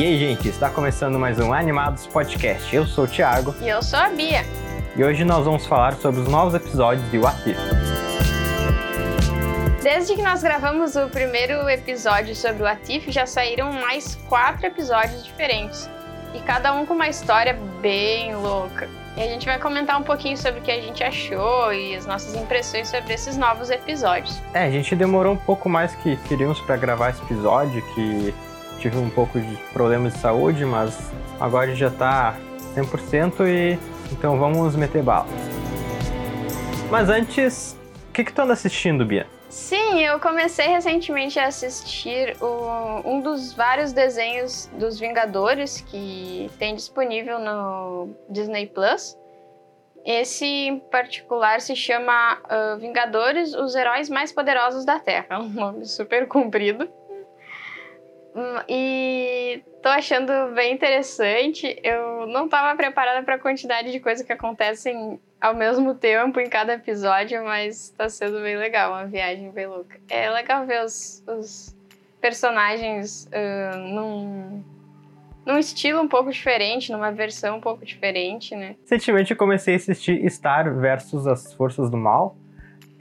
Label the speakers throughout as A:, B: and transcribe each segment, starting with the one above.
A: E aí, gente, está começando mais um Animados Podcast. Eu sou o Thiago.
B: E eu sou a Bia.
A: E hoje nós vamos falar sobre os novos episódios de What If.
B: Desde que nós gravamos o primeiro episódio sobre o Atif, já saíram mais quatro episódios diferentes. E cada um com uma história bem louca. E a gente vai comentar um pouquinho sobre o que a gente achou e as nossas impressões sobre esses novos episódios.
A: É, a gente demorou um pouco mais que queríamos para gravar esse episódio, que tive um pouco de problemas de saúde, mas agora já tá 100% e então vamos meter bala. Mas antes, o que que tu anda assistindo, Bia?
B: Sim, eu comecei recentemente a assistir o, um dos vários desenhos dos Vingadores que tem disponível no Disney Plus. Esse em particular se chama uh, Vingadores, os heróis mais poderosos da Terra. Um nome super comprido. Hum, e tô achando bem interessante. Eu não estava preparada para a quantidade de coisas que acontecem ao mesmo tempo em cada episódio, mas tá sendo bem legal, uma viagem bem louca. É legal ver os, os personagens uh, num, num estilo um pouco diferente, numa versão um pouco diferente, né?
A: Recentemente eu comecei a assistir Star versus as Forças do Mal.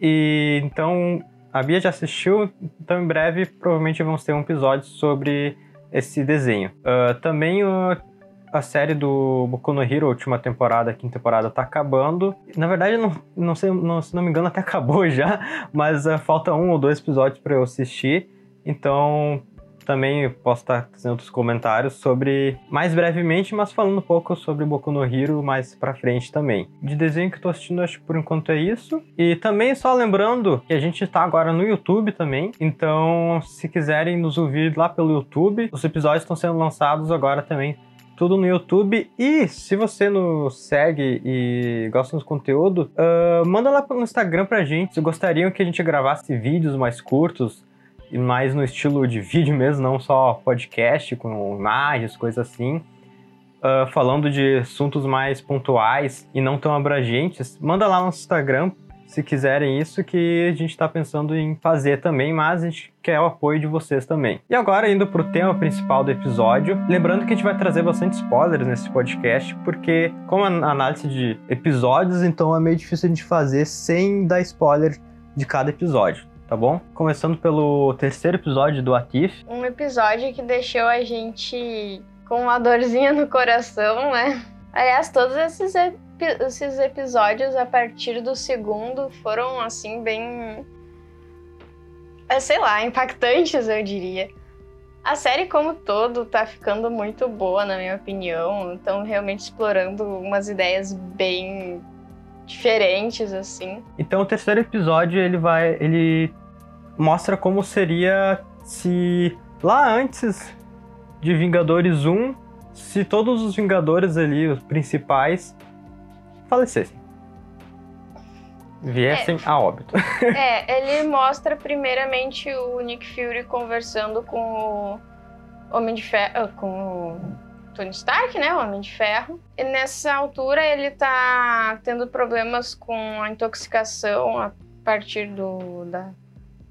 A: E então a Bia já assistiu, então em breve provavelmente vamos ter um episódio sobre esse desenho. Uh, também a série do Boku no Hero, última temporada, quinta temporada, tá acabando. Na verdade, não, não sei, não, se não me engano, até acabou já, mas uh, falta um ou dois episódios para eu assistir. Então, também posso estar fazendo outros comentários sobre, mais brevemente, mas falando um pouco sobre Boku no Hero mais pra frente também. De desenho que eu tô assistindo, acho que por enquanto é isso. E também só lembrando que a gente tá agora no YouTube também, então se quiserem nos ouvir lá pelo YouTube, os episódios estão sendo lançados agora também tudo no YouTube. E se você nos segue e gosta do conteúdo, uh, manda lá no Instagram pra gente se gostariam que a gente gravasse vídeos mais curtos e mais no estilo de vídeo mesmo, não só podcast com imagens, coisas assim. Uh, falando de assuntos mais pontuais e não tão abrangentes, manda lá no Instagram se quiserem isso, que a gente está pensando em fazer também, mas a gente quer o apoio de vocês também. E agora, indo para o tema principal do episódio, lembrando que a gente vai trazer bastante spoilers nesse podcast, porque, como análise de episódios, então é meio difícil a gente fazer sem dar spoiler de cada episódio. Tá bom? Começando pelo terceiro episódio do Atif.
B: Um episódio que deixou a gente com uma dorzinha no coração, né? Aliás, todos esses esses episódios, a partir do segundo, foram assim, bem. É, sei lá, impactantes, eu diria. A série como todo tá ficando muito boa, na minha opinião. Estão realmente explorando umas ideias bem diferentes, assim.
A: Então o terceiro episódio ele vai. ele mostra como seria se lá antes de Vingadores 1, se todos os Vingadores ali, os principais, falecessem. Viessem é, a óbito.
B: É, ele mostra primeiramente o Nick Fury conversando com o Homem de Ferro. Com o Tony Stark, né? O Homem de Ferro. E nessa altura ele tá tendo problemas com a intoxicação a partir do, da,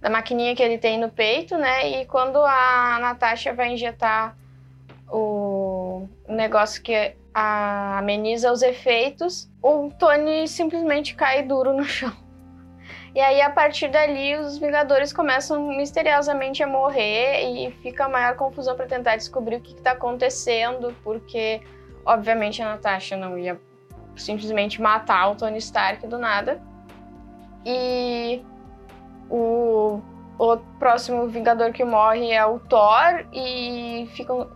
B: da maquininha que ele tem no peito, né? E quando a Natasha vai injetar o negócio que ameniza os efeitos, o Tony simplesmente cai duro no chão. E aí, a partir dali, os Vingadores começam misteriosamente a morrer e fica a maior confusão para tentar descobrir o que está acontecendo, porque, obviamente, a Natasha não ia simplesmente matar o Tony Stark do nada. E o, o próximo Vingador que morre é o Thor e ficam.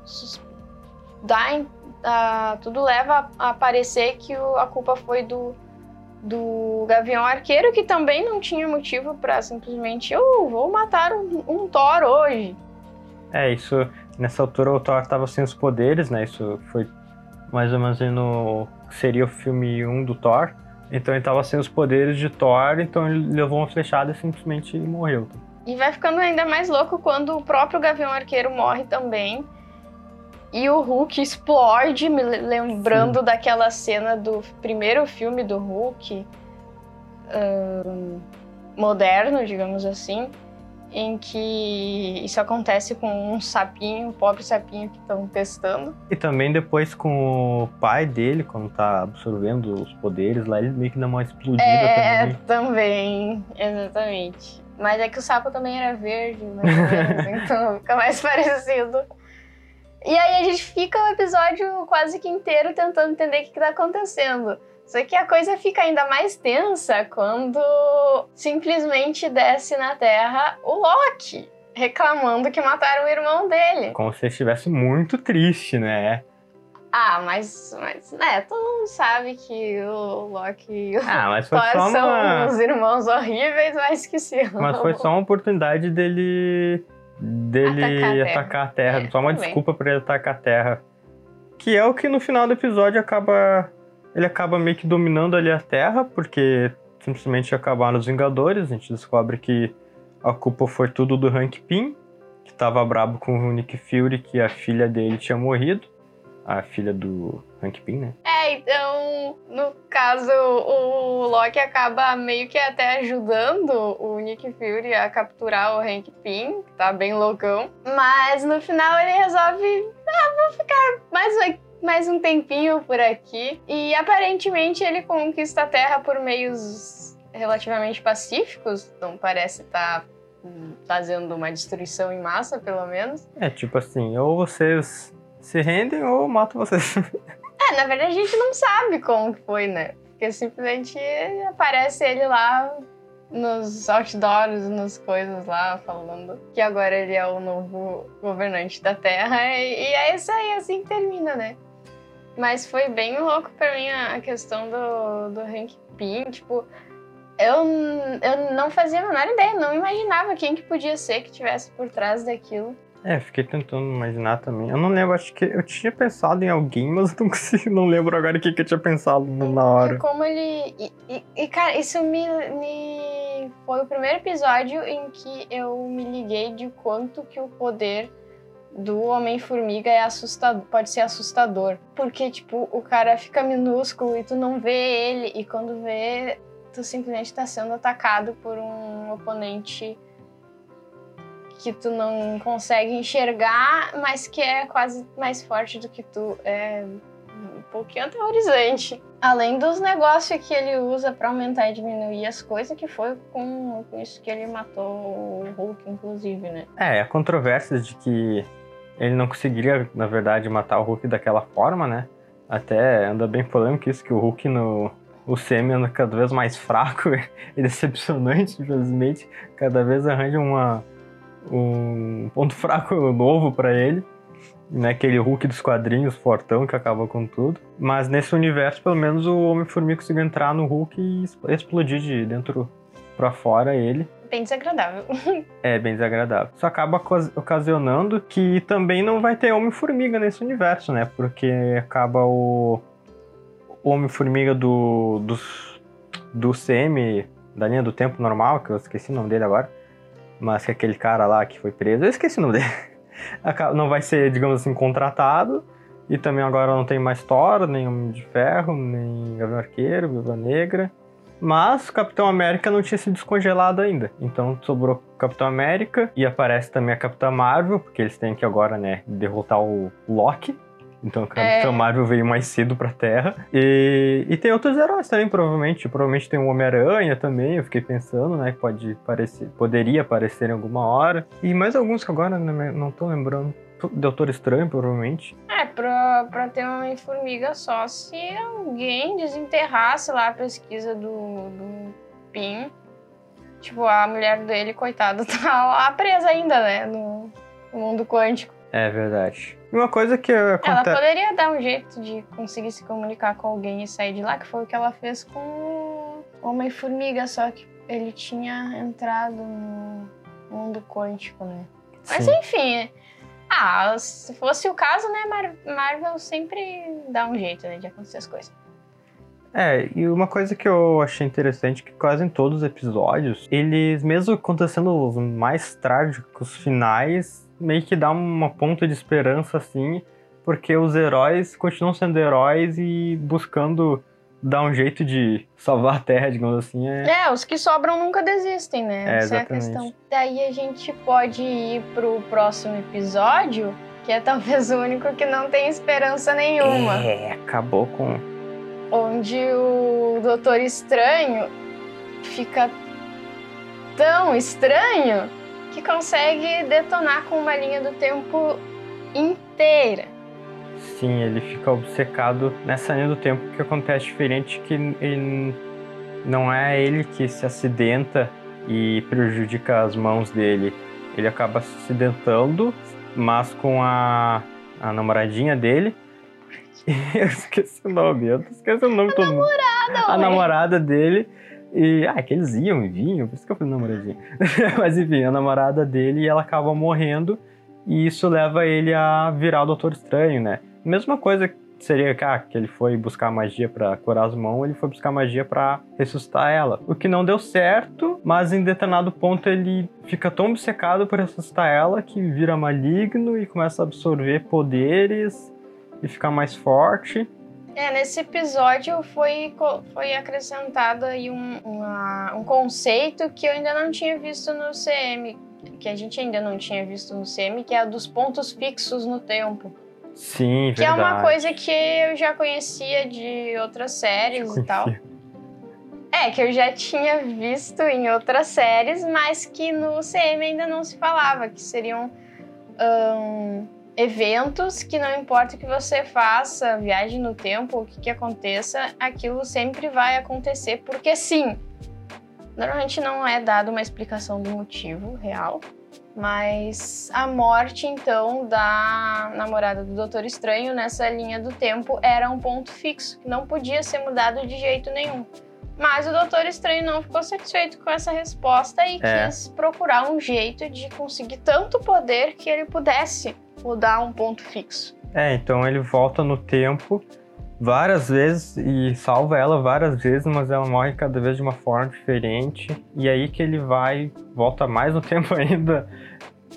B: dá uh, tudo leva a, a parecer que o, a culpa foi do, do Gavião Arqueiro, que também não tinha motivo para simplesmente, eu oh, vou matar um, um, Thor hoje.
A: É, isso. Nessa altura o Thor estava sem os poderes, né? Isso foi mais ou menos no. Seria o filme 1 do Thor. Então ele estava sem os poderes de Thor, então ele levou uma flechada e simplesmente morreu.
B: E vai ficando ainda mais louco quando o próprio Gavião Arqueiro morre também. E o Hulk explode, me lembrando Sim. daquela cena do primeiro filme do Hulk, moderno, digamos assim. em que isso acontece com um sapinho, um pobre sapinho que estão testando.
A: E também depois com o pai dele, quando tá absorvendo os poderes lá, ele meio que dá uma explodida
B: é,
A: também.
B: também, exatamente. Mas é que o sapo também era verde, menos, então fica mais parecido. E aí a gente fica o episódio quase que inteiro tentando entender o que, que tá acontecendo. Só que a coisa fica ainda mais tensa quando simplesmente desce na Terra o Loki, reclamando que mataram o irmão dele.
A: Como se estivesse muito triste, né?
B: Ah, mas, mas né, todo mundo sabe que o Loki e o
A: Ah, mas foi
B: Thor
A: só
B: são
A: uma...
B: uns irmãos horríveis, mas que se amam.
A: Mas foi só uma oportunidade dele dele
B: Atacar a Terra.
A: atacar a Terra,
B: É,
A: só uma
B: também.
A: desculpa pra ele atacar a Terra. Que é o que no final do episódio acaba ele acaba meio que dominando ali a Terra, porque simplesmente acabaram os Vingadores, a gente descobre que a culpa foi tudo do Hank Pym, que tava brabo com o Nick Fury que a filha dele tinha morrido, a filha do Hank Pym, né?
B: É, então, no caso, o Loki acaba meio que até ajudando o Nick Fury a capturar o Hank Pym, que tá bem loucão. Mas no final ele resolve, ah, vou ficar mais, um- mais um tempinho por aqui. E aparentemente ele conquista a Terra por meios relativamente pacíficos, não parece estar fazendo uma destruição em massa, pelo menos.
A: É tipo assim, ou vocês se rendem ou mato vocês.
B: É, na verdade a gente não sabe como foi, né? Porque simplesmente aparece ele lá nos outdoors, nas coisas lá, falando que agora ele é o novo governante da Terra. E, e é isso aí, assim que termina, né? Mas foi bem louco pra mim a questão do, do Hank Pym. Tipo, eu, eu não fazia a menor ideia, não imaginava quem que podia ser que tivesse por trás daquilo.
A: É, fiquei tentando imaginar também. Eu não lembro, acho que eu tinha pensado em alguém, mas eu não consigo, não lembro agora o que, que eu tinha pensado na
B: É
A: hora.
B: como ele. E, e- e, cara, isso me, me. Foi o primeiro episódio em que eu me liguei de quanto que o poder do Homem-Formiga é assustador, pode ser assustador. Porque, tipo, o cara fica minúsculo e tu não vê ele, e quando vê, tu simplesmente tá sendo atacado por um oponente que tu não consegue enxergar, mas que é quase mais forte do que tu. É um pouquinho aterrorizante. Além dos negócios que ele usa pra aumentar e diminuir as coisas, que foi com, isso que ele matou o Hulk, inclusive, né?
A: É, há controvérsias de que ele não conseguiria, na verdade, matar o Hulk daquela forma, né? Até anda bem polêmico isso, que o Hulk no. Semi anda cada vez mais fraco e decepcionante, infelizmente. Cada vez arranja uma, um ponto fraco novo pra ele. Né, aquele Hulk dos quadrinhos, fortão, que acaba com tudo. Mas nesse universo, pelo menos, o Homem-Formiga conseguiu entrar no Hulk e explodir de dentro pra fora ele.
B: Bem desagradável.
A: É bem desagradável. Isso acaba ocas- ocasionando que também não vai ter Homem-Formiga nesse universo, né? Porque acaba o, Homem-Formiga do, dos- do CM, da linha do tempo normal, que eu esqueci o nome dele agora. Mas que aquele cara lá que foi preso, eu esqueci o nome dele. Não vai ser, digamos assim, contratado. E também agora não tem mais Thor, nem Homem de Ferro, nem Gavião Arqueiro, Viúva Negra. Mas o Capitão América não tinha sido descongelado ainda. Então sobrou Capitão América e aparece também a Capitã Marvel, porque eles têm que agora, né, derrotar o Loki. Então o Capitão
B: É.
A: Marvel veio mais cedo pra Terra. E, e tem outros heróis também, provavelmente. Provavelmente tem o Homem-Aranha também, eu fiquei pensando, né? que Pode aparecer, poderia aparecer em alguma hora. E mais alguns que agora não, tô lembrando. Doutor Estranho, provavelmente.
B: É, pra, pra ter uma Homem-Formiga só se alguém desenterrasse lá a pesquisa do, do Pim. Tipo, a mulher dele, coitada, tá lá presa ainda, né? No, no mundo quântico.
A: É verdade. Uma coisa que
B: Ela
A: acontece.
B: poderia dar um jeito de conseguir se comunicar com alguém e sair de lá, que foi o que ela fez com o Homem-Formiga, só que ele tinha entrado no mundo quântico, né? Mas
A: Sim.
B: enfim, ah, se fosse o caso, né, Mar- Marvel sempre dá um jeito, né, de acontecer as coisas.
A: É, e uma coisa que eu achei interessante é que quase em todos os episódios, eles, mesmo acontecendo os mais trágicos finais, meio que dá uma ponta de esperança, assim, porque os heróis continuam sendo heróis e buscando dá um jeito de salvar a Terra, digamos assim. É,
B: É, os que sobram nunca desistem, né?
A: É,
B: Essa é a
A: exatamente.
B: questão. Daí a gente pode ir pro próximo episódio, que é talvez o único que não tem esperança nenhuma.
A: é, acabou com.
B: Onde o Doutor Estranho fica tão estranho que consegue detonar com uma linha do tempo inteira.
A: Sim, ele fica obcecado nessa linha do tempo que acontece diferente que não é ele que se acidenta e prejudica as mãos dele. Ele acaba se acidentando, mas com a, a namoradinha dele. Eu esqueci o nome, eu esqueci o nome de todo mundo. A namorada dele. E, ah, que eles iam e vinham, por isso que eu falei namoradinha. Mas enfim, a namorada dele, ela acaba morrendo e isso leva ele a virar o Doutor Estranho, né? Mesma coisa que seria ah, que ele foi buscar magia pra curar as mãos, ele foi buscar magia pra ressuscitar ela. O que não deu certo, mas em determinado ponto ele fica tão obcecado por ressuscitar ela que vira maligno e começa a absorver poderes e ficar mais forte.
B: É, nesse episódio foi, foi acrescentado aí um, uma- um conceito que eu ainda não tinha visto no CM, que a gente ainda não tinha visto no CM, que é a dos pontos fixos no tempo.
A: Sim,
B: Que é
A: verdade.
B: uma coisa que eu já conhecia de outras séries e tal. É, que eu já tinha visto em outras séries, mas que no CM ainda não se falava, que seriam ahn, eventos que não importa o que você faça, viagem no tempo, o que, que aconteça, aquilo sempre vai acontecer, porque sim. Normalmente não é dada uma explicação do motivo real, mas a morte, então, da namorada do Doutor Estranho nessa linha do tempo era um ponto fixo, que não podia ser mudado de jeito nenhum. Mas o Doutor Estranho não ficou satisfeito com essa resposta e
A: É.
B: quis procurar um jeito de conseguir tanto poder que ele pudesse mudar um ponto fixo.
A: É, então ele volta no tempo várias vezes e salva ela várias vezes, mas ela morre cada vez de uma forma diferente. E aí que ele vai, volta mais no tempo ainda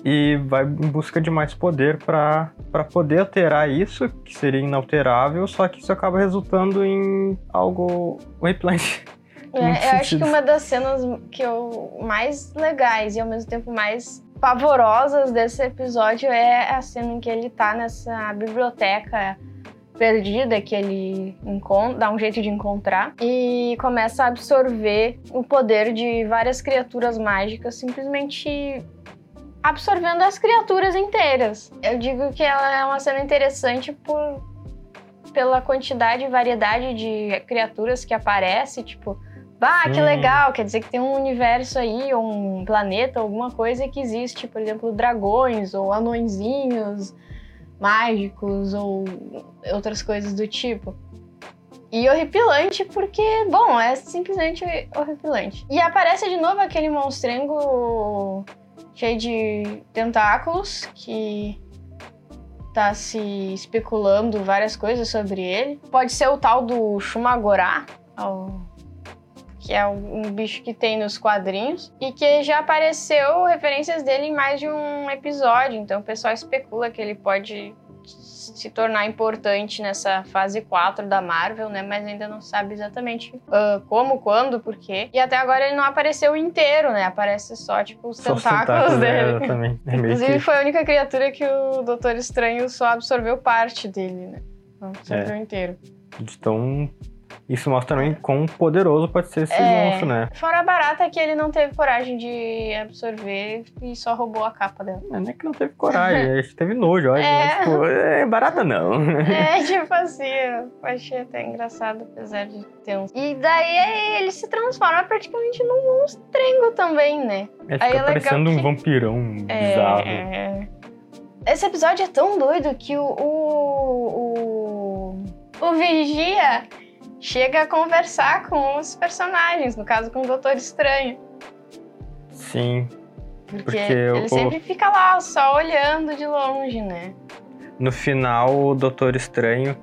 A: e vai em busca de mais poder para poder alterar isso, que seria inalterável, só que isso acaba resultando em algo horripilante.
B: É, eu acho que uma das cenas que eu mais legais e ao mesmo tempo mais pavorosas desse episódio é a cena em que ele tá nessa biblioteca perdida que ele dá um jeito de encontrar e começa a absorver o poder de várias criaturas mágicas, simplesmente absorvendo as criaturas inteiras. Eu digo que ela é uma cena interessante por pela quantidade e variedade de criaturas que aparece, tipo, bah, que
A: Sim.
B: legal, quer dizer que tem um universo aí, ou um planeta, alguma coisa que existe, por exemplo, dragões ou anõezinhos mágicos ou outras coisas do tipo. E horripilante porque, bom, é simplesmente horripilante. E aparece de novo aquele monstrengo cheio de tentáculos que tá se especulando várias coisas sobre ele. Pode ser o tal do Shumagorá, ao- que é um bicho que tem nos quadrinhos e que já apareceu referências dele em mais de um episódio. Então o pessoal especula que ele pode se tornar importante nessa fase 4 da Marvel, né? Mas ainda não sabe exatamente ah, como, quando, por quê. E até agora ele não apareceu inteiro, né? Aparece só, tipo, os
A: Só os
B: tentáculos
A: é,
B: dele.
A: É
B: Inclusive,
A: que-
B: foi a única criatura que o Doutor Estranho só absorveu parte dele, né? Não absorveu
A: É.
B: inteiro.
A: de tão- Isso mostra também quão poderoso pode ser esse
B: É.
A: monstro, né?
B: Fora a barata que ele não teve coragem de absorver e só roubou a capa dela.
A: Não é que não teve coragem, teve nojo, olha.
B: É.
A: tipo, é barata não.
B: É, tipo assim, eu achei até engraçado, apesar de ter uns. E daí ele se transforma praticamente num monstrengo também, né?
A: É,
B: Aí
A: fica
B: é legal
A: parecendo um
B: que-
A: vampirão
B: É,
A: bizarro.
B: é. Esse episódio é tão doido que o, o, o, o Vigia chega a conversar com os personagens, no caso com o Doutor Estranho.
A: Sim.
B: Porque,
A: Porque
B: ele sempre fica lá, só olhando de longe, né?
A: No final, o Doutor Estranho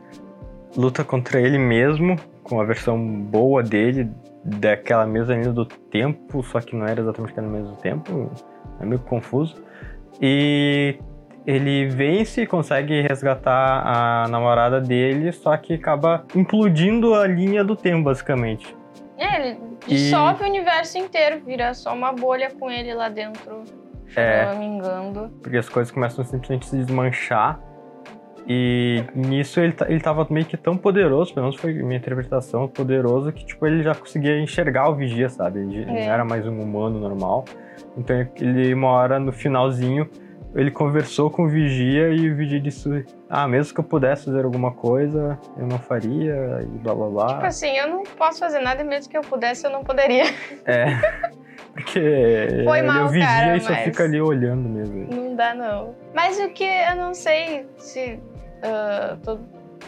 A: luta contra ele mesmo, com a versão boa dele, daquela mesma linha do tempo, só que não era exatamente aquela mesmo tempo. É meio confuso. E ele vence e consegue resgatar a namorada dele, só que acaba implodindo a linha do tempo, basicamente.
B: É, ele dissolve e... o universo inteiro, vira só uma bolha com ele lá dentro, é, engano.
A: Porque as coisas começam simplesmente a se desmanchar. E nisso ele, ele tava meio que tão poderoso, pelo menos foi minha interpretação, poderoso, que tipo, ele já conseguia enxergar o Vigia, sabe? Ele é. não era mais um humano normal. Então ele, uma hora no finalzinho, ele conversou com o Vigia e o Vigia disse: Ah, mesmo que eu pudesse fazer alguma coisa, eu não faria, e blá blá blá.
B: Tipo assim, eu não posso fazer nada e mesmo que eu pudesse, eu não poderia.
A: É. Porque
B: Foi mal,
A: o Vigia
B: cara,
A: e só fica ali olhando mesmo.
B: Não dá, não. Mas o que eu não sei se, uh, tu,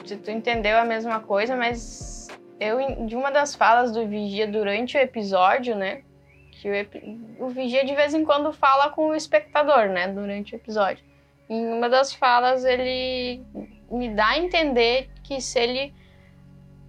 B: se tu entendeu a mesma coisa, mas eu, de uma das falas do Vigia durante o episódio, né? Que o, o Vigia de vez em quando fala com o espectador, né, durante o episódio. Em uma das falas ele me dá a entender que se ele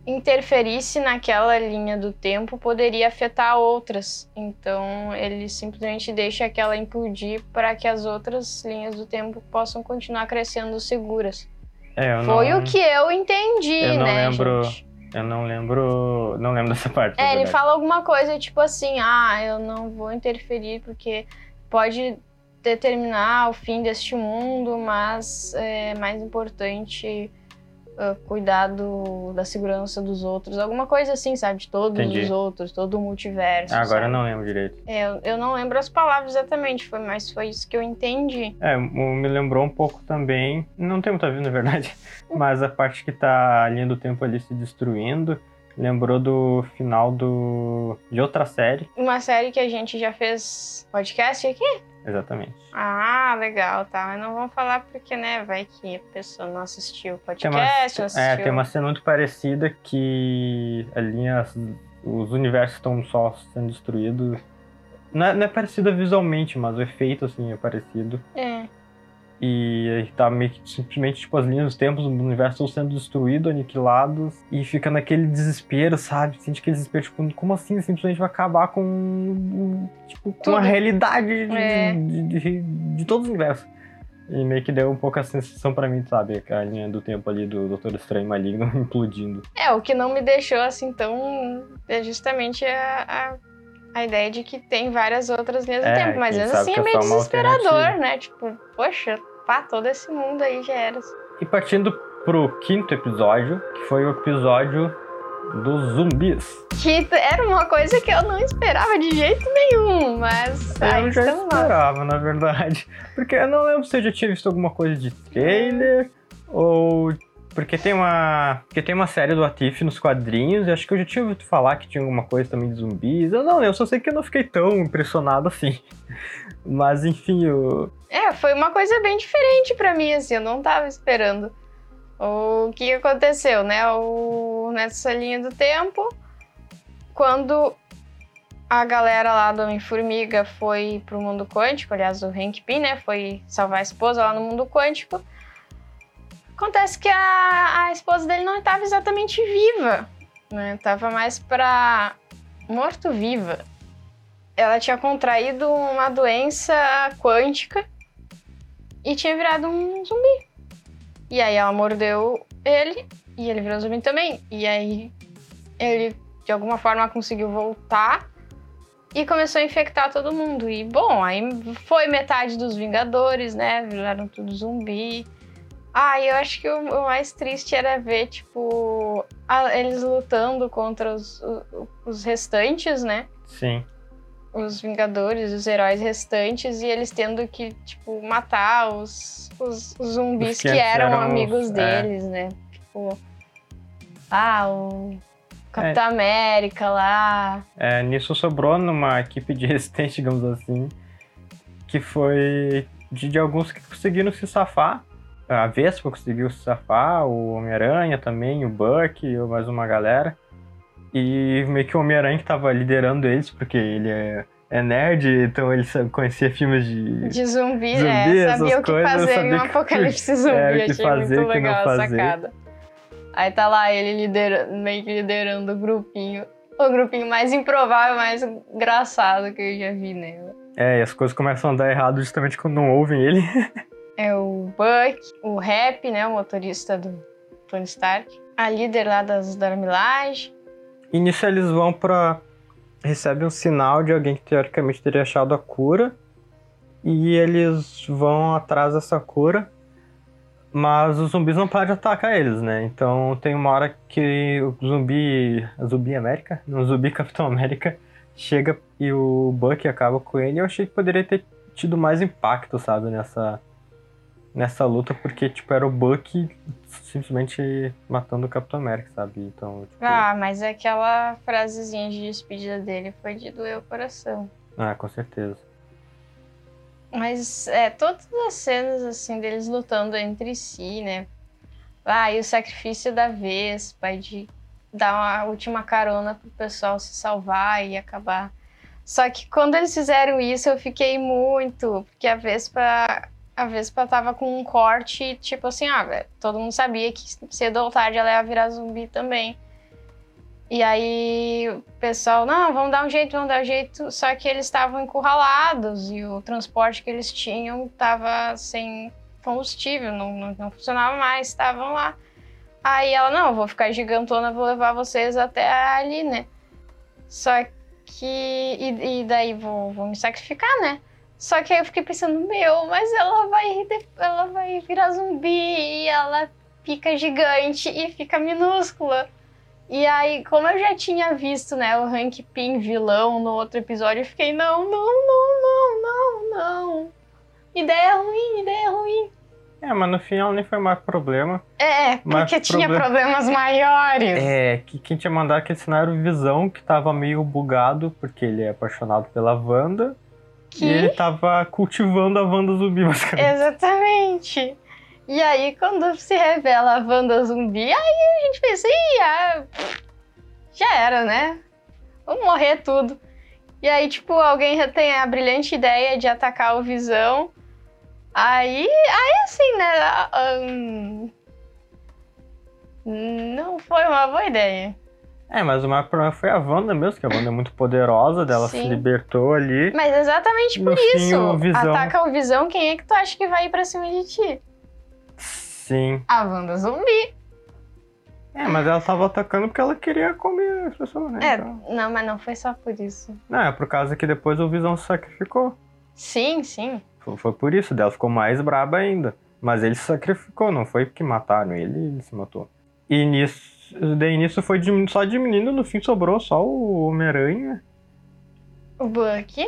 B: interferisse naquela linha do tempo poderia afetar outras. Então ele simplesmente deixa aquela implodir para que as outras linhas do tempo possam continuar crescendo seguras.
A: É,
B: Foi
A: não...
B: o que eu entendi,
A: eu né,
B: lembro...
A: gente? Eu não lembro. Não lembro dessa parte.
B: É, ele fala alguma coisa tipo assim: ah, eu não vou interferir porque pode determinar o fim deste mundo, mas é mais importante uh, cuidar do, da segurança dos outros. Alguma coisa assim, sabe? De todos
A: Entendi.
B: os outros, todo o multiverso.
A: Ah, agora
B: sabe?
A: eu não lembro direito.
B: É, eu, eu não lembro as palavras exatamente, foi, mas foi isso que eu entendi.
A: É, me lembrou um pouco também. Não tem muita vida, na verdade. Mas a parte que tá a linha do tempo ali se destruindo. Lembrou do final do de outra série.
B: Uma série que a gente já fez podcast aqui?
A: Exatamente.
B: Ah, legal, tá. Mas não vamos falar porque, né, vai que a pessoa não assistiu o podcast,
A: uma,
B: não assistiu...
A: É, tem uma cena muito parecida que a linha, os universos estão só sendo destruídos. Não é, não é parecida visualmente, mas o efeito, assim, é parecido.
B: É.
A: E tá meio que simplesmente, tipo, as linhas dos tempos do universo estão sendo destruídos, aniquilados, e fica naquele desespero, sabe? Sente aquele desespero, tipo, como assim? Simplesmente vai acabar com, tipo, com a realidade de,
B: É.
A: de, de, de todo o universo. E meio que deu um pouco a sensação pra mim, sabe? A linha do tempo ali do Doutor Estranho Maligno implodindo.
B: É, o que não me deixou assim tão. É justamente a, a, a ideia de que tem várias outras linhas
A: É,
B: do tempo. Mas mesmo assim é
A: é
B: meio
A: uma
B: desesperador, né? Tipo, poxa, pá, todo esse mundo aí já era.
A: E partindo pro quinto episódio, que foi o episódio dos zumbis.
B: Que era uma coisa que eu não esperava de jeito nenhum, mas. aí
A: eu já
B: estamos lá.
A: esperava, na verdade. Porque eu não lembro se eu já tinha visto alguma coisa de trailer ou. Porque tem uma. Porque tem uma série do Atif nos quadrinhos, e acho que eu já tinha ouvido falar que tinha alguma coisa também de zumbis. Eu não lembro, só sei que eu não fiquei tão impressionado assim. Mas enfim, eu.
B: É, foi uma coisa bem diferente pra mim, assim, eu não tava esperando. O que aconteceu, né? O, nessa linha do tempo, quando a galera lá do Homem-Formiga foi pro mundo quântico, aliás, o Hank Pym, né, foi salvar a esposa lá no mundo quântico, acontece que a, a esposa dele não estava exatamente viva, né? Tava mais pra morto-viva. Ela tinha contraído uma doença quântica e tinha virado um zumbi. E aí ela mordeu ele e ele virou zumbi também. E aí ele de alguma forma conseguiu voltar e começou a infectar todo mundo. E bom, aí foi metade dos Vingadores, né? Viraram tudo zumbi. Ah, eu acho que o, o mais triste era ver, tipo, a- eles lutando contra os, os restantes, né?
A: Sim.
B: os Vingadores, os heróis restantes, e eles tendo que, tipo, matar os, os, os zumbis
A: Os
B: que,
A: que
B: eram,
A: eram os-
B: amigos
A: é.
B: deles, né? Tipo, ah, o Capitão América lá.
A: É, nisso sobrou numa equipe de resistente, digamos assim, que foi de, de alguns que conseguiram se safar. A Vespa conseguiu se safar, o Homem-Aranha também, o Buck mais uma galera. E meio que o Homem-Aranha que tava liderando eles, porque ele é, é nerd, então ele conhecia filmes de.
B: De zumbi,
A: Zumbi,
B: é, sabia o que
A: coisas,
B: fazer em um
A: que-
B: apocalipse zumbi,
A: é, o que
B: achei
A: fazer,
B: muito legal a sacada. Aí tá lá ele liderando, meio que liderando o grupinho. O grupinho mais improvável, mais engraçado que eu já vi, né?
A: É, e as coisas começam a dar errado justamente quando não ouvem ele.
B: é o Buck, o Rap, né, o motorista do Tony Stark, a líder lá das Darmilage.
A: E nisso eles vão pra. recebem um sinal de alguém que teoricamente teria achado a cura. E eles vão atrás dessa cura. Mas os zumbis não param de atacar eles, né? Então tem uma hora que o zumbi. Zumbi América? No zumbi Capitão América chega e o Buck acaba com ele. Eu achei que poderia ter tido mais impacto, sabe, nessa, nessa luta, porque, tipo, era o Buck simplesmente matando o Capitão América, sabe? Então, tipo...
B: Ah, mas aquela frasezinha de despedida dele foi de doer o coração.
A: Ah, com certeza.
B: Mas, é, todas as cenas, assim, deles lutando entre si, né? Ah, e o sacrifício da Vespa, de dar uma última carona pro pessoal se salvar e acabar. Só que quando eles fizeram isso, eu fiquei muito, porque a Vespa, a Vespa tava com um corte, tipo assim, ah, todo mundo sabia que cedo ou tarde ela ia virar zumbi também. E aí o pessoal, não, vamos dar um jeito, vamos dar um jeito. Só que eles estavam encurralados e o transporte que eles tinham estava sem combustível, não, não, não funcionava mais, estavam lá. Aí ela, não, vou ficar gigantona, vou levar vocês até ali, né? Só que. E, e daí vou, vou me sacrificar, né? Só que aí eu fiquei pensando, meu, mas ela vai, ela vai virar zumbi e ela fica gigante e fica minúscula. E aí, como eu já tinha visto, né, o Hank Pym vilão no outro episódio, eu fiquei, não, não, não, não, não, não. Ideia ruim, ideia ruim.
A: É, mas no final nem foi mais problema.
B: É,
A: Mas
B: porque tinha
A: proble-
B: problemas maiores.
A: É, que quem tinha mandado aquele cenário Visão, que tava meio bugado, porque ele é apaixonado pela Wanda.
B: Que?
A: E ele tava cultivando a Wanda zumbi, basicamente.
B: Exatamente. E aí, quando se revela a Wanda zumbi, aí a gente pensa, ih, ah, já era, né? Vamos morrer tudo. E aí, tipo, alguém tem a brilhante ideia de atacar o Visão. Aí, aí assim, né? ah, hum, não foi uma boa ideia.
A: É, mas o maior problema foi a Wanda mesmo, que a Wanda é muito poderosa, dela se
B: Sim.
A: libertou ali.
B: Mas exatamente por
A: fim,
B: isso.
A: o Visão-
B: Ataca o Visão, quem é que tu acha que vai ir pra cima de ti?
A: Sim.
B: A Wanda zumbi.
A: É, mas ela tava atacando porque ela queria comer as pessoas, né?
B: É,
A: Então-
B: não, mas não foi só por isso.
A: Não, é por causa que depois o Visão se sacrificou.
B: Sim, sim.
A: Foi, foi por isso, dela ficou mais braba ainda. Mas ele se sacrificou, não foi porque mataram ele, ele se matou. E nisso, daí nisso foi só diminuindo, no fim sobrou só o Homem-Aranha.
B: O Bucky.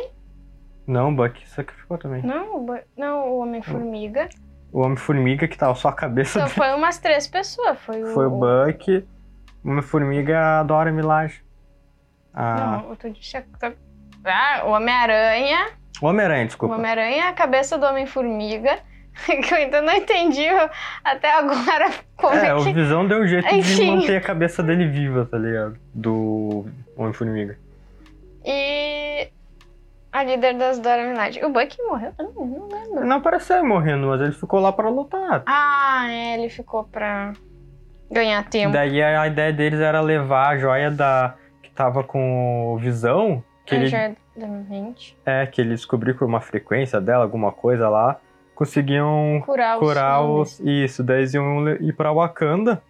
A: Não, o Bucky se sacrificou também.
B: Não, o Bu- não, o Homem-Formiga.
A: O Homem-Formiga, que tava só a cabeça
B: Só
A: dele.
B: foi umas três pessoas. Foi o.
A: Foi o Bucky, o Homem-Formiga, a Dora Milaje. Ah,
B: Não, eu tô tô- Ah, o Homem-Aranha.
A: o Homem-Aranha,
B: O
A: desculpa.
B: Homem-Aranha, a cabeça do Homem-Formiga. Que eu ainda não entendi até agora como
A: É,
B: é,
A: o
B: que.
A: Visão deu um jeito de
B: Enfim.
A: manter a cabeça dele viva, tá ligado? Do Homem-Formiga.
B: E. A líder das Dora Milaje. O Bucky morreu? Eu não, não lembro.
A: Não apareceu morrendo, mas ele ficou lá pra lutar.
B: Ah, é, ele ficou pra ganhar tempo.
A: Daí a a ideia deles era levar a joia da que tava com o Visão, que
B: Ah,
A: ele,
B: é da mente.
A: é, que ele descobriu por uma frequência dela, alguma coisa lá, conseguiam
B: Curar os
A: curar
B: zumbis.
A: os. Isso, daí eles iam ir pra Wakanda.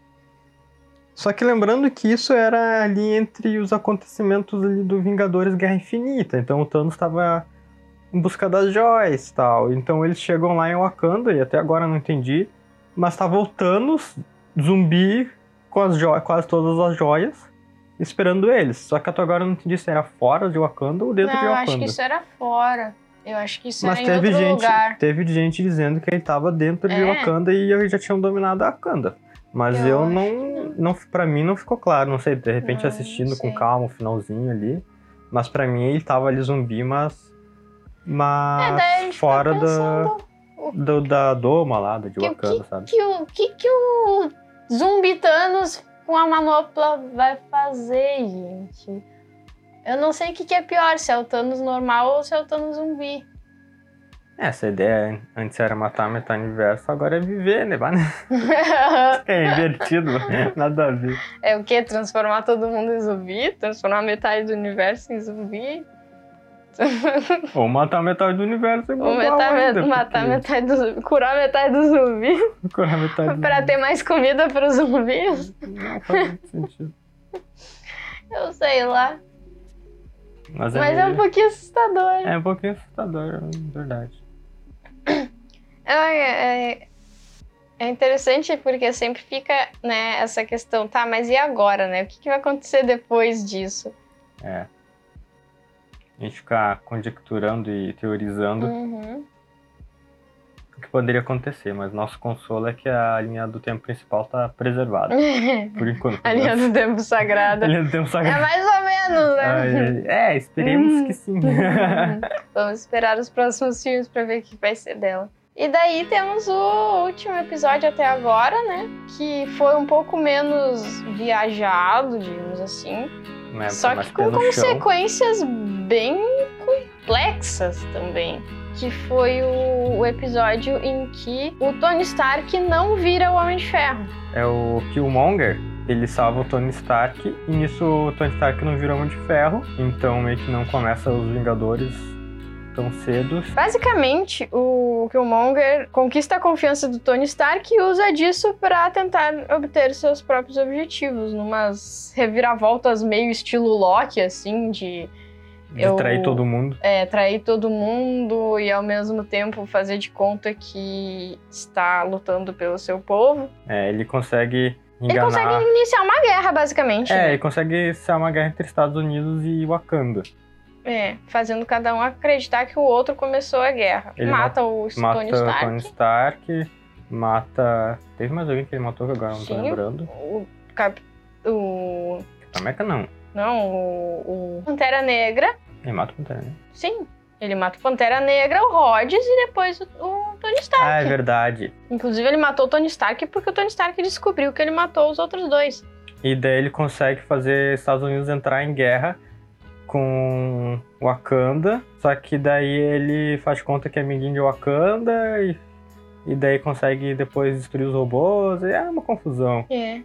A: Só que lembrando que isso era ali entre os acontecimentos ali do Vingadores Guerra Infinita. Então o Thanos estava em busca das joias e tal. Então eles chegam lá em Wakanda, e até agora eu não entendi. Mas tava o Thanos, zumbi, com as joias, quase todas as joias, esperando eles. Só que até agora eu não entendi se era fora de Wakanda ou dentro
B: não,
A: de
B: eu
A: Wakanda.
B: acho que isso era fora. Eu acho que isso
A: Mas
B: era em
A: teve gente,
B: lugar.
A: teve gente dizendo que ele tava dentro de
B: É?
A: Wakanda e eles já tinham dominado a Wakanda. Mas
B: Eu
A: eu, não, não, para mim não ficou claro, não sei, de repente
B: Não,
A: assistindo
B: não
A: com calma o finalzinho ali, mas pra mim ele tava ali zumbi, mas
B: É,
A: mas
B: fica
A: fora da, do, da doma lá, da de
B: Que-
A: Wakanda, sabe?
B: que o que, que o zumbi Thanos com a manopla vai fazer, gente. Eu não sei o que, que é pior, se é o Thanos normal ou se é o Thanos zumbi.
A: Essa ideia antes era matar metade do universo, agora é viver, né? Né? É invertido, nada a ver.
B: é o que? Transformar todo mundo em zumbi? Transformar metade do universo em zumbi?
A: Ou matar metade do universo. é
B: Ou
A: igual
B: matar,
A: ainda,
B: matar
A: porque-
B: metade do zumbi. Curar metade do zumbi.
A: Curar metade do
B: pra ter mais comida pros zumbis.
A: Não faz muito sentido.
B: Eu sei lá.
A: Mas é,
B: Mas é um
A: meio-
B: pouquinho assustador.
A: é um pouquinho assustador, é verdade.
B: É, é, é interessante porque sempre fica né, essa questão, tá, mas e agora, né? O que, que vai acontecer depois disso?
A: É. A gente ficar conjecturando e teorizando
B: Uhum.
A: o que poderia acontecer, mas nosso consolo é que a linha do tempo principal tá preservada. Por enquanto.
B: A linha do tempo sagrado.
A: A linha do tempo
B: É
A: sagrado.
B: mais ou menos, né?
A: É, esperemos que sim.
B: Uhum. Vamos esperar os próximos filmes pra ver o que vai ser dela. E daí temos o último episódio até agora, né? Que foi um pouco menos viajado, digamos assim.
A: Né,
B: Só que com consequências bem complexas também. Que foi o, o episódio em que o Tony Stark não vira o Homem de Ferro.
A: É o Killmonger. Ele salva o Tony Stark e nisso o Tony Stark não vira Homem de Ferro, então meio que não começa os Vingadores tão cedo.
B: Basicamente, o Killmonger conquista a confiança do Tony Stark e usa disso pra tentar obter seus próprios objetivos, numas reviravoltas meio estilo Loki, assim, de
A: De
B: Eu-
A: trair todo mundo.
B: é, trair todo mundo e ao mesmo tempo fazer de conta que está lutando pelo seu povo.
A: É, ele consegue
B: Ele
A: enganar.
B: consegue iniciar uma guerra, basicamente.
A: É,
B: né?
A: ele consegue ser uma guerra entre Estados Unidos e Wakanda.
B: É, fazendo cada um acreditar que o outro começou a guerra.
A: Ele
B: mata o
A: Mata
B: Tony
A: o
B: Stark.
A: Tony Stark, mata. Teve mais alguém que ele matou que agora não tô
B: Sim.
A: lembrando.
B: O, Cap... o
A: América não.
B: Não, o, o Pantera Negra.
A: Ele mata o Pantera, né?
B: Sim. Ele mata o Pantera Negra, o Rhodes e depois o Tony Stark.
A: Ah, é verdade.
B: Inclusive, ele matou o Tony Stark porque o Tony Stark descobriu que ele matou os outros dois.
A: E daí ele consegue fazer Estados Unidos entrar em guerra com Wakanda. Só que daí ele faz conta que é amiguinho de Wakanda e, e daí consegue depois destruir os robôs. E é uma confusão.
B: É.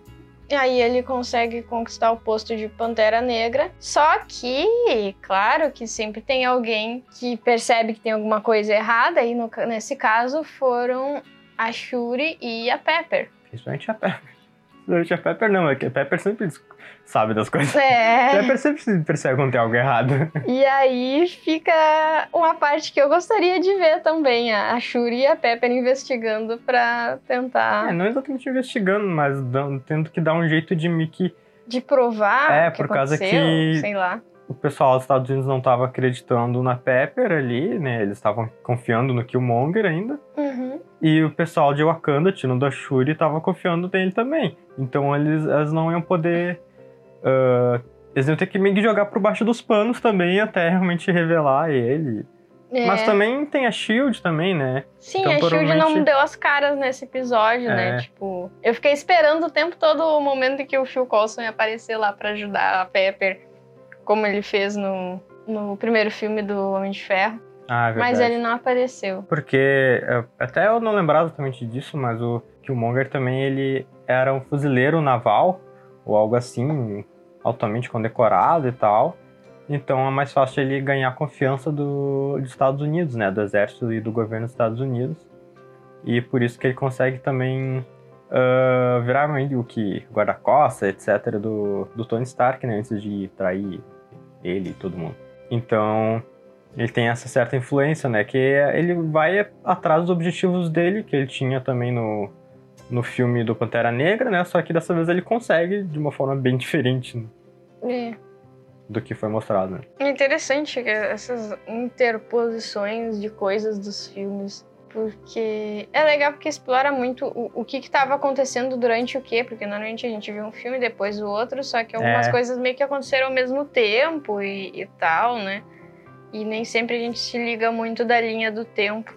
B: E aí ele consegue conquistar o posto de Pantera Negra. Só que, claro que sempre tem alguém que percebe que tem alguma coisa errada. E no nesse caso foram a Shuri e a Pepper.
A: Principalmente a Pepper. Principalmente a Pepper não, é que a Pepper sempre sabe das coisas.
B: É.
A: Pepper sempre percebe quando tem algo errado.
B: E aí fica uma parte que eu gostaria de ver também, a a Shuri e a Pepper investigando pra tentar
A: É, não exatamente investigando, mas dando- tendo que dar um jeito de que
B: de provar
A: É, por causa que-
B: sei lá.
A: O pessoal dos Estados Unidos não estava acreditando na Pepper ali, né? Eles estavam confiando no Killmonger ainda.
B: Uhum.
A: E o pessoal de Wakanda, tirando a Shuri, estava confiando nele também. Então eles, eles não iam poder. ah, eles iam ter que meio que jogar por baixo dos panos também até realmente revelar ele.
B: É.
A: Mas também tem a Shield também, né?
B: Sim,
A: então,
B: a Shield não
A: provavelmente-
B: deu as caras nesse episódio, né?
A: É.
B: Tipo, eu fiquei esperando o tempo todo o momento em que o Phil Coulson ia aparecer lá pra ajudar a Pepper, como ele fez no, no primeiro filme do Homem de Ferro.
A: Ah, é.
B: Mas ele não apareceu.
A: Porque é, até eu não lembrava exatamente disso, mas o Killmonger também ele era um fuzileiro naval ou algo assim, altamente condecorado e tal. Então é mais fácil ele ganhar a confiança do, dos Estados Unidos, né, do exército e do governo dos Estados Unidos. E por isso que ele consegue também ah, virar meio que guarda-costas, etc, do, do Tony Stark, né, antes de trair ele e todo mundo. Então ele tem essa certa influência, né? Que ele vai atrás dos objetivos dele, que ele tinha também no, no filme do Pantera Negra, né? Só que dessa vez ele consegue de uma forma bem diferente
B: É.
A: do que foi mostrado, né?
B: É interessante que essas interposições de coisas dos filmes. Porque é legal porque explora muito o, o que estava acontecendo durante o quê, porque normalmente a gente vê um filme depois o outro, só que algumas
A: É.
B: coisas meio que aconteceram ao mesmo tempo e, e tal, né? E nem sempre a gente se liga muito da linha do tempo,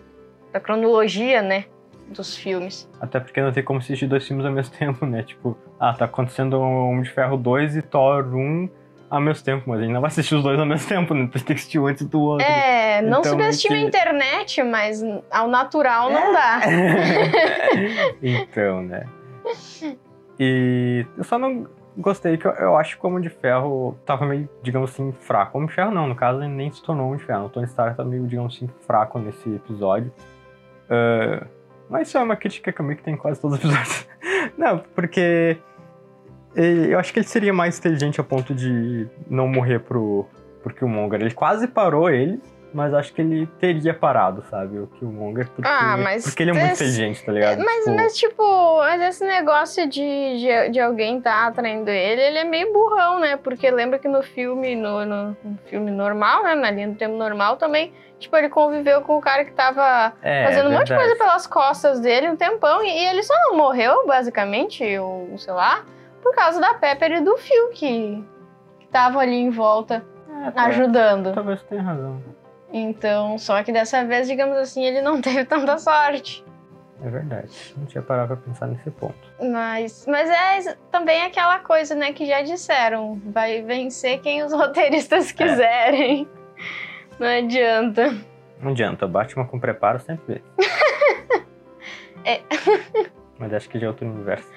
B: da cronologia, né? Dos filmes.
A: Até porque não tem como assistir dois filmes ao mesmo tempo, né? Tipo, ah, tá acontecendo Homem de Ferro 2 e Thor 1 ao mesmo tempo, mas a gente não vai assistir os dois ao mesmo tempo, né? Tem que assistir um antes do outro.
B: É, não
A: Então,
B: subestime a internet, mas ao natural não dá.
A: então, né? E eu só não, gostei, que eu, eu acho que o Homem de Ferro tava meio, digamos assim, fraco. Homem de Ferro não, no caso ele nem se tornou Homem de Ferro. O Tony Stark tá meio, digamos assim, fraco nesse episódio. Uh, mas isso é uma crítica que meio que tem em quase todos os episódios. não, porque eu acho que ele seria mais inteligente a ponto de não morrer pro, pro Killmonger. Ele quase parou ele, mas acho que ele teria parado, sabe? O Killmonger, porque,
B: Ah, mas
A: porque ele é muito
B: esse-
A: inteligente, tá ligado?
B: Mas,
A: Tipo,
B: mas, tipo, mas esse negócio de, de, de alguém tá atraindo ele, ele é meio burrão, né? Porque lembra que no filme, no, no- no filme normal, né? Na linha do tempo normal também, tipo, ele conviveu com o cara que tava
A: é,
B: fazendo um monte de coisa pelas costas dele um tempão. E, e ele só não morreu, basicamente, ou sei lá, por causa da Pepper e do Phil, que estavam ali em volta
A: É, tá-
B: ajudando.
A: Talvez tenha razão.
B: Então, só que dessa vez, digamos assim, ele não teve tanta sorte.
A: É verdade. Não tinha parado pra pensar nesse ponto.
B: Mas, mas é também aquela coisa, né, que já disseram. Vai vencer quem os roteiristas quiserem. Não adianta.
A: Não adianta, Batman com preparo sempre vê.
B: É.
A: Mas acho que já é outro universo.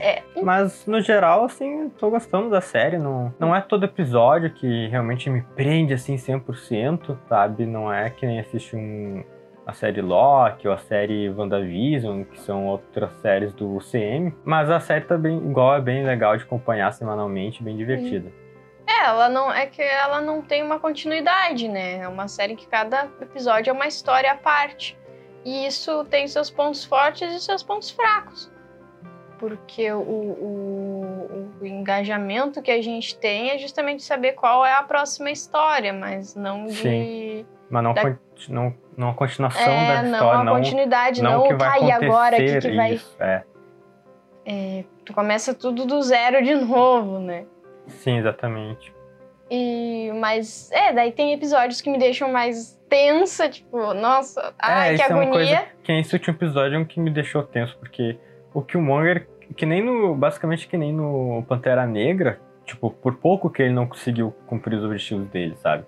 B: É.
A: Mas, no geral, assim, tô gostando da série. Não, não é todo episódio que realmente me prende, assim, 100%, sabe? Não é que nem assistir um, a série Loki ou a série WandaVision, que são outras séries do UCM. Mas a série também, igual, é bem legal de acompanhar semanalmente, bem divertida.
B: É, ela não é que ela não tem uma continuidade, né? É uma série que cada episódio é uma história à parte. E isso tem seus pontos fortes e seus pontos fracos. Porque o, o, o engajamento que a gente tem é justamente saber qual é a próxima história, mas não de.
A: Sim. Mas não,
B: Da-
A: con- não, não a continuação
B: É,
A: da
B: não
A: história,
B: a
A: não,
B: continuidade,
A: não
B: não,
A: o que vai
B: tá,
A: acontecer.
B: agora, o que, que vai.
A: isso, é.
B: Tu começa tudo do zero de novo, né?
A: Sim, exatamente.
B: E, mas, é, daí tem episódios que me deixam mais tensa, tipo, nossa, ai, que
A: isso é uma
B: agonia.
A: coisa que esse último episódio é um que me deixou tenso, porque o Killmonger, que nem no. Basicamente que nem no Pantera Negra, tipo, por pouco que ele não conseguiu cumprir os objetivos dele, sabe?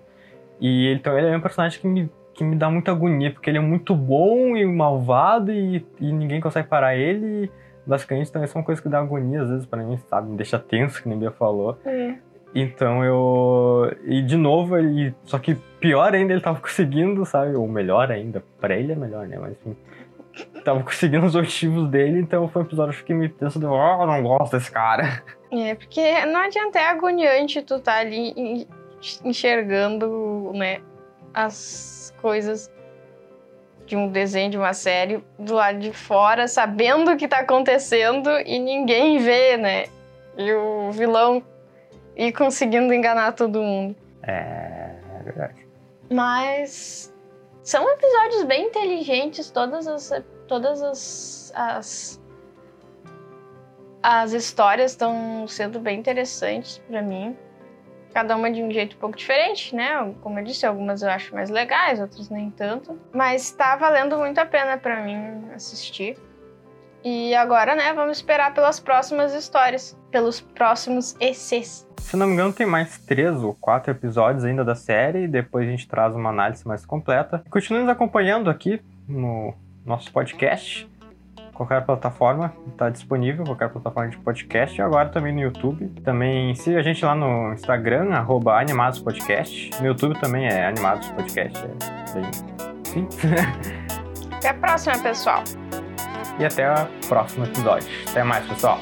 A: E ele- então ele é um personagem que me, que me dá muita agonia, porque ele é muito bom e malvado e, e ninguém consegue parar ele. Basicamente, então isso é uma coisa que dá agonia às vezes pra mim, sabe? Me deixa tenso, que nem Bia falou.
B: É.
A: Então eu. E de novo, ele. Só que pior ainda, ele tava conseguindo, sabe? Ou melhor ainda. Pra ele é melhor, né? Mas enfim. Tava conseguindo os objetivos dele, então foi um episódio que fiquei me tenso de. Oh, eu não gosto desse cara.
B: É, porque não adianta, é agoniante tu tá ali en- enxergando, né, as coisas de um desenho, de uma série, do lado de fora, sabendo o que tá acontecendo e ninguém vê, né? E o vilão ir conseguindo enganar todo mundo.
A: É. É verdade.
B: Mas são episódios bem inteligentes, todas as todas as as, as histórias estão sendo bem interessantes pra mim. Cada uma de um jeito um pouco diferente, né? Como eu disse, algumas eu acho mais legais, outras nem tanto. Mas tá valendo muito a pena pra mim assistir. E agora, né, vamos esperar pelas próximas histórias, pelos próximos ECs.
A: Se não me engano, tem mais três ou quatro episódios ainda da série. E depois a gente traz uma análise mais completa. Continue nos acompanhando aqui no nosso podcast. Qualquer plataforma está disponível, qualquer plataforma de podcast. E agora também no YouTube. Também siga a gente lá no Instagram, arroba Animados Podcast. No YouTube também é Animados Podcast. É bem simples.
B: Até a próxima, pessoal!
A: E até o próximo episódio. Até mais, pessoal.